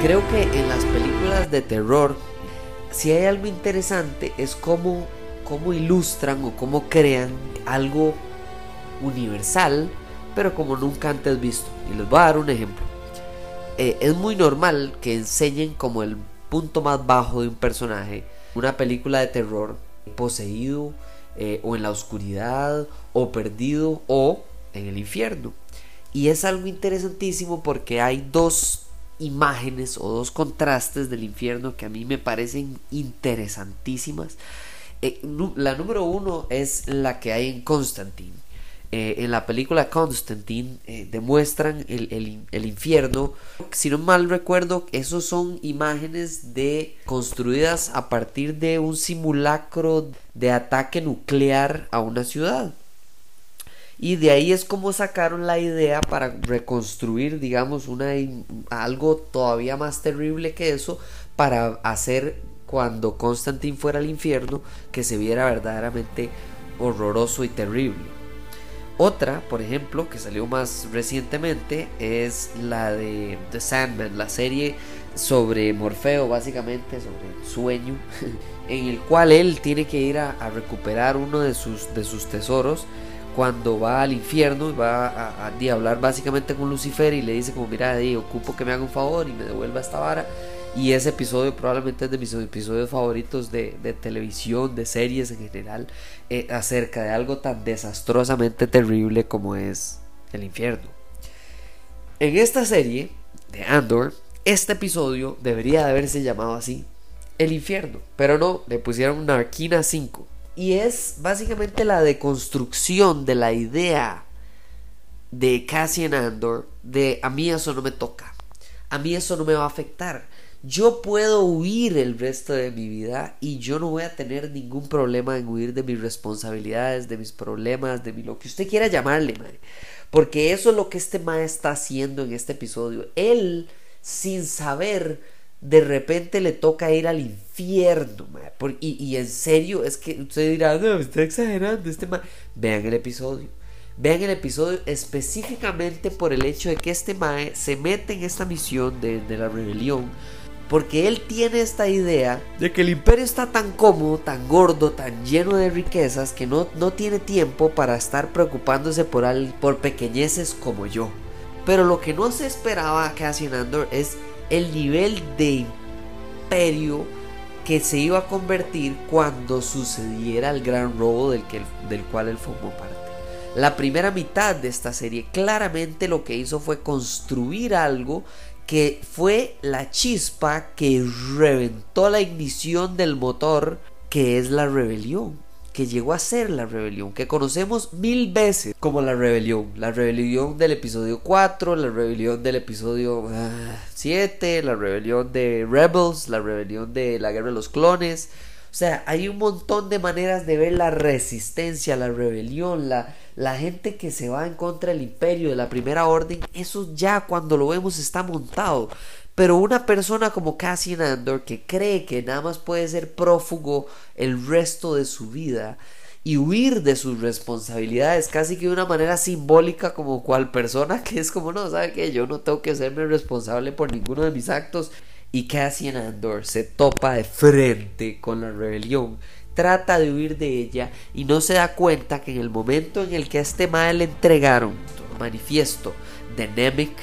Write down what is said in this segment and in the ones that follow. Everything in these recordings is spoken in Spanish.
Creo que en las películas de terror, si hay algo interesante es cómo, cómo ilustran o cómo crean algo universal, pero como nunca antes visto. Y les voy a dar un ejemplo. Eh, es muy normal que enseñen como el punto más bajo de un personaje, una película de terror, poseído eh, o en la oscuridad o perdido o en el infierno. Y es algo interesantísimo porque hay dos imágenes o dos contrastes del infierno que a mí me parecen interesantísimas. Eh, la número uno es la que hay en Constantine. Eh, en la película Constantine eh, demuestran el, el, infierno. Si no mal recuerdo, esos son imágenes de construidas a partir de un simulacro de ataque nuclear a una ciudad. Y de ahí es como sacaron la idea para reconstruir, digamos, una, algo todavía más terrible que eso, para hacer cuando Constantine fuera al infierno, que se viera verdaderamente horroroso y terrible. Otra, por ejemplo, que salió más recientemente, es la de The Sandman, la serie sobre Morfeo, básicamente, sobre el sueño, en el cual él tiene que ir a, a recuperar uno de sus, de sus tesoros cuando va al infierno y va a, hablar básicamente con Lucifer y le dice como mira, ocupo que me haga un favor y me devuelva esta vara. Y ese episodio probablemente es de mis episodios favoritos de, televisión, de series en general, eh, acerca de algo tan desastrosamente terrible como es el infierno. En esta serie de Andor, este episodio debería de haberse llamado así, el infierno, pero no, le pusieron Narquina 5 y es básicamente la deconstrucción de la idea de Cassian Andor de a mí eso no me toca, a mí eso no me va a afectar. Yo puedo huir el resto de mi vida y yo no voy a tener ningún problema en huir de mis responsabilidades, de mis problemas, de lo que usted quiera llamarle, Porque eso es lo que este mae está haciendo en este episodio. Él, sin saber, de repente le toca ir al infierno. y, en serio, es que usted dirá, no, está exagerando este mae. Vean el episodio. Vean el episodio específicamente por el hecho de que este Mae se mete en esta misión de, la rebelión. Porque él tiene esta idea de que el imperio está tan cómodo, tan gordo, tan lleno de riquezas que no, no tiene tiempo para estar preocupándose por, al, por pequeñeces como yo. Pero lo que no se esperaba Cassian Andor es el nivel de imperio que se iba a convertir cuando sucediera el gran robo del, que, del cual él formó parte. La primera mitad de esta serie claramente lo que hizo fue construir algo que fue la chispa que reventó la ignición del motor que es la rebelión que llegó a ser la rebelión, que conocemos mil veces como la rebelión. La rebelión del episodio 4, la rebelión del episodio 7, ah, la rebelión de Rebels, la rebelión de la guerra de los clones. O sea, hay un montón de maneras de ver la resistencia, la rebelión, la, la gente que se va en contra del imperio, de la primera orden. Eso ya cuando lo vemos está montado. Pero una persona como Cassian Andor que cree que nada más puede ser prófugo el resto de su vida y huir de sus responsabilidades casi que de una manera simbólica como cual persona que es como no, sabe que yo no tengo que serme responsable por ninguno de mis actos y Cassian Andor se topa de frente con la rebelión trata de huir de ella y no se da cuenta que en el momento en el que a este mal le entregaron manifiesto de Nemec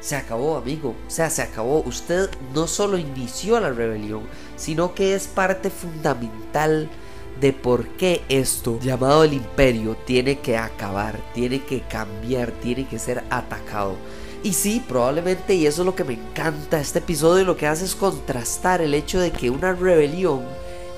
se acabó, amigo. O sea, se acabó. Usted no solo inició la rebelión, sino que es parte fundamental de por qué esto, llamado el imperio, tiene que acabar, tiene que cambiar, tiene que ser atacado. Y sí, probablemente, y eso es lo que me encanta este episodio, lo que hace es contrastar el hecho de que una rebelión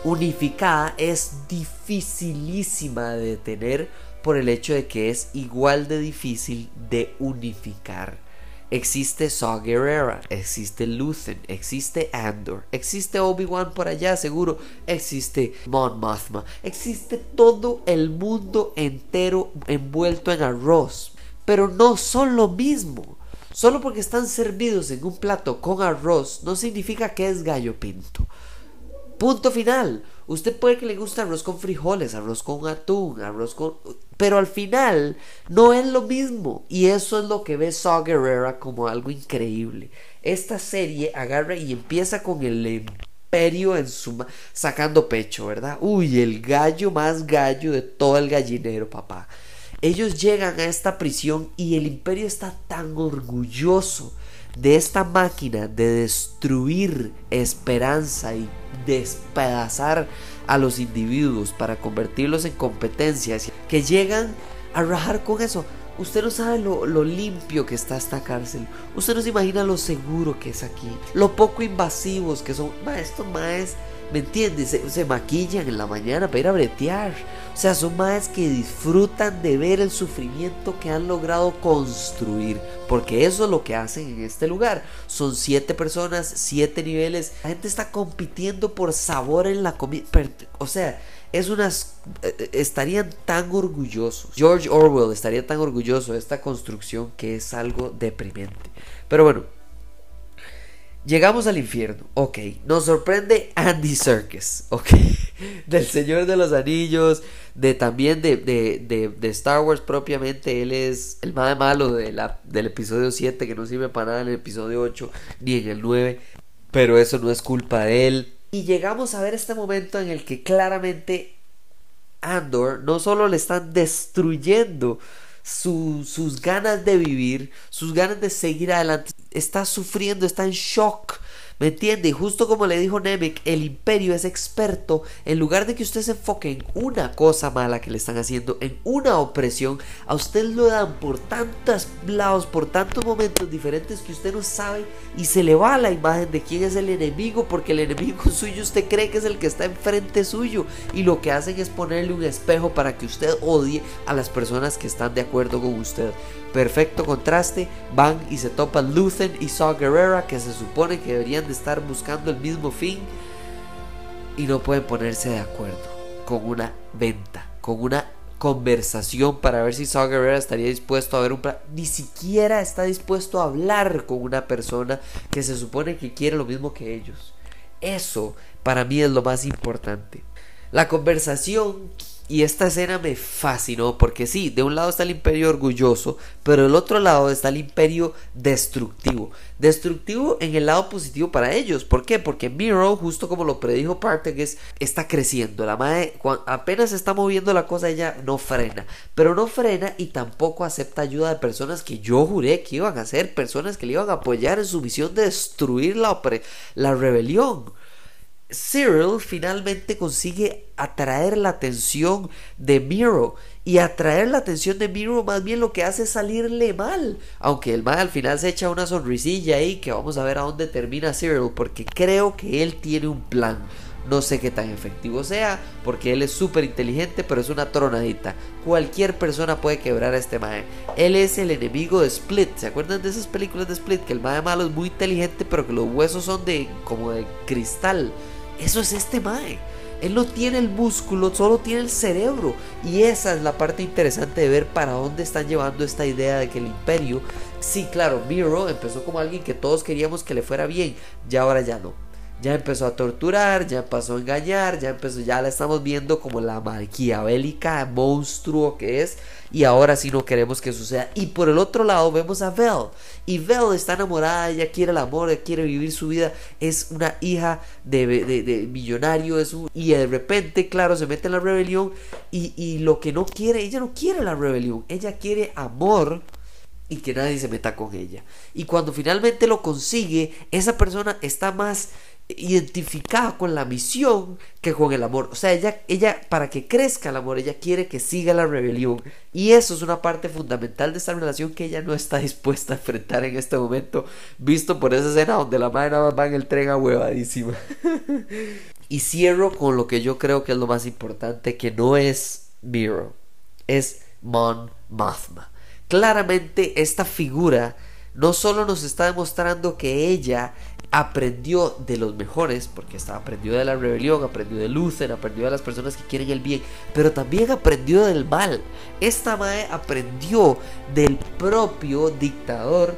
unificada es dificilísima de detener por el hecho de que es igual de difícil de unificar existe Saw Gerrera, existe Luthen, existe Andor, existe Obi-Wan por allá seguro, existe Mon Mothma, existe todo el mundo entero envuelto en arroz, pero no son lo mismo. Solo porque están servidos en un plato con arroz no significa que es gallo pinto. Punto final. Usted puede que le guste arroz con frijoles, arroz con atún, arroz con... Pero al final no es lo mismo. Y eso es lo que ve Saw Gerrera como algo increíble. Esta serie agarra y empieza con el imperio en su... sacando pecho, ¿verdad? Uy, el gallo más gallo de todo el gallinero, papá. Ellos llegan a esta prisión y el imperio está tan orgulloso de esta máquina de destruir esperanza y despedazar a los individuos para convertirlos en competencias que llegan a rajar con eso. Usted no sabe lo, limpio que está esta cárcel. Usted no se imagina lo seguro que es aquí. Lo poco invasivos que son. Estos maes ¿Me entiendes? Se, maquillan en la mañana para ir a bretear. O sea, son más que disfrutan de ver el sufrimiento que han logrado construir. Porque eso es lo que hacen en este lugar. Son siete personas, siete niveles. La gente está compitiendo por sabor en la comida. O sea, es unas. Eh, eh, estarían tan orgullosos. George Orwell estaría tan orgulloso de esta construcción que es algo deprimente. Pero bueno. Llegamos al infierno, ok. Nos sorprende Andy Serkis, ok. Del Señor de los Anillos, de también de, de, de, Star Wars propiamente. Él es el más malo de del episodio 7, que no sirve para nada en el episodio 8 ni en el 9. Pero eso no es culpa de él. Y llegamos a ver este momento en el que claramente Andor no solo le están destruyendo sus ganas de vivir, sus ganas de seguir adelante. Está sufriendo, está en shock ¿Me entiende? Y justo como le dijo Nemec, el imperio es experto. En lugar de que usted se enfoque en una cosa mala que le están haciendo, en una opresión, a usted lo dan por tantos lados, por tantos momentos diferentes que usted no sabe y se le va la imagen de quién es el enemigo, porque el enemigo suyo usted cree que es el que está enfrente suyo. Y lo que hacen es ponerle un espejo para que usted odie a las personas que están de acuerdo con usted. Perfecto contraste, van y se topan Luthen y Saw Gerrera que se supone que deberían estar buscando el mismo fin y no pueden ponerse de acuerdo con una venta, con una conversación para ver si Saw estaría dispuesto a ver un plan. Ni siquiera está dispuesto a hablar con una persona que se supone que quiere lo mismo que ellos. Eso para mí es lo más importante. La conversación y esta escena me fascinó porque sí, de un lado está el imperio orgulloso, pero del otro lado está el imperio destructivo. Destructivo en el lado positivo para ellos. ¿Por qué? Porque Miro, justo como lo predijo Partagas, está creciendo. La madre apenas está moviendo la cosa, ella no frena. Pero no frena y tampoco acepta ayuda de personas que yo juré que iban a ser personas que le iban a apoyar en su misión de destruir la, la rebelión. Cyril finalmente consigue atraer la atención de Miro y atraer la atención de Miro más bien lo que hace es salirle mal aunque el mal al final se echa una sonrisilla ahí que vamos a ver a dónde termina Cyril porque creo que él tiene un plan no sé qué tan efectivo sea, porque él es súper inteligente, pero es una tronadita. Cualquier persona puede quebrar a este mae. Él es el enemigo de Split. ¿Se acuerdan de esas películas de Split? Que el mae malo es muy inteligente, pero que los huesos son de como de cristal. Eso es este Mae. Él no tiene el músculo, solo tiene el cerebro. Y esa es la parte interesante de ver para dónde están llevando esta idea de que el imperio... Sí, claro, Miro empezó como alguien que todos queríamos que le fuera bien, ya ahora ya no ya empezó a torturar, ya empezó a engañar, ya empezó, ya la estamos viendo como la maquiavélica monstruo que es y ahora sí no queremos que suceda. Y por el otro lado vemos a Vel y Vel está enamorada, ella quiere el amor, ella quiere vivir su vida, es una hija de, de, millonario es un, y de repente, claro, se mete en la rebelión y, y lo que no quiere, ella no quiere la rebelión, ella quiere amor y que nadie se meta con ella. Y cuando finalmente lo consigue, esa persona está más identificada con la misión que con el amor. O sea, ella, ella, para que crezca el amor, ella quiere que siga la rebelión. Y eso es una parte fundamental de esta relación que ella no está dispuesta a enfrentar en este momento, visto por esa escena donde la madre nada más va en el tren a huevadísima. y cierro con lo que yo creo que es lo más importante, que no es Miro, es Mon Mothma. Claramente esta figura no solo nos está demostrando que ella aprendió de los mejores, porque estaba aprendió de la rebelión, aprendió de Luther, aprendió de las personas que quieren el bien, pero también aprendió del mal. Esta Mae aprendió del propio dictador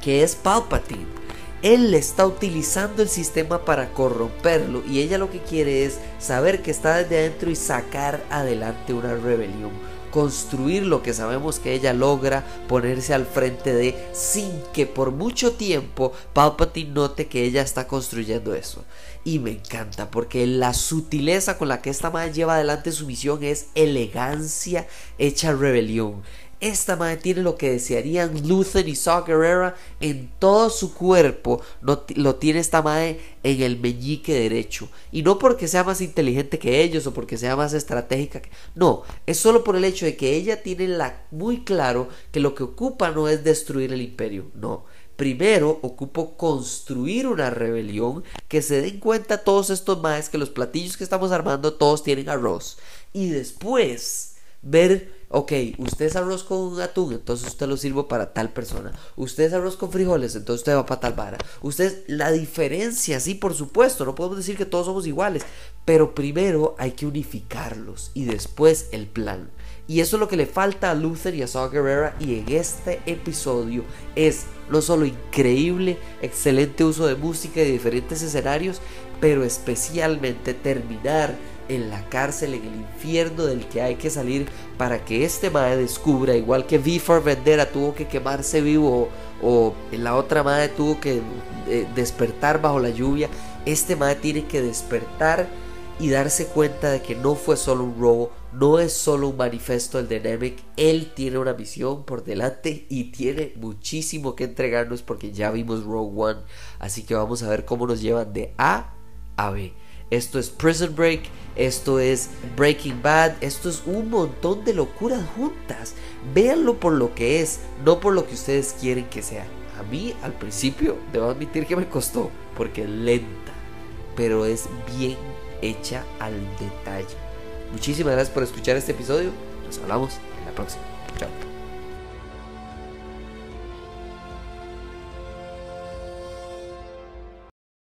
que es Palpatine. Él está utilizando el sistema para corromperlo y ella lo que quiere es saber que está desde adentro y sacar adelante una rebelión construir lo que sabemos que ella logra ponerse al frente de sin que por mucho tiempo Palpatine note que ella está construyendo eso. Y me encanta porque la sutileza con la que esta madre lleva adelante su misión es elegancia hecha rebelión. Esta madre tiene lo que desearían Luther y Saw Gerrera en todo su cuerpo. lo tiene esta madre en el meñique derecho. Y no porque sea más inteligente que ellos o porque sea más estratégica. No, es solo por el hecho de que ella tiene la... muy claro que lo que ocupa no es destruir el imperio. No. Primero ocupo construir una rebelión que se den cuenta todos estos maes que los platillos que estamos armando todos tienen arroz. Y después ver ok, usted es arroz con atún, entonces usted lo sirvo para tal persona. Usted es arroz con frijoles, entonces usted va para tal vara. Usted, la diferencia, sí, por supuesto, no podemos decir que todos somos iguales, pero primero hay que unificarlos y después el plan. Y eso es lo que le falta a Luther y a Saw Gerrera. Y en este episodio es no solo increíble, excelente uso de música y diferentes escenarios, pero especialmente terminar en la cárcel, en el infierno del que hay que salir para que este madre descubra, igual que V for Vendera tuvo que quemarse vivo o, la otra madre tuvo que eh, despertar bajo la lluvia, este madre tiene que despertar y darse cuenta de que no fue solo un robo, no es solo un manifiesto del de Nemec, él tiene una misión por delante y tiene muchísimo que entregarnos porque ya vimos Rogue One, así que vamos a ver cómo nos llevan de A a B. Esto es Prison Break, esto es Breaking Bad, esto es un montón de locuras juntas. Véanlo por lo que es, no por lo que ustedes quieren que sea. A mí al principio debo admitir que me costó, porque es lenta, pero es bien hecha al detalle. Muchísimas gracias por escuchar este episodio. Nos hablamos en la próxima. Chao.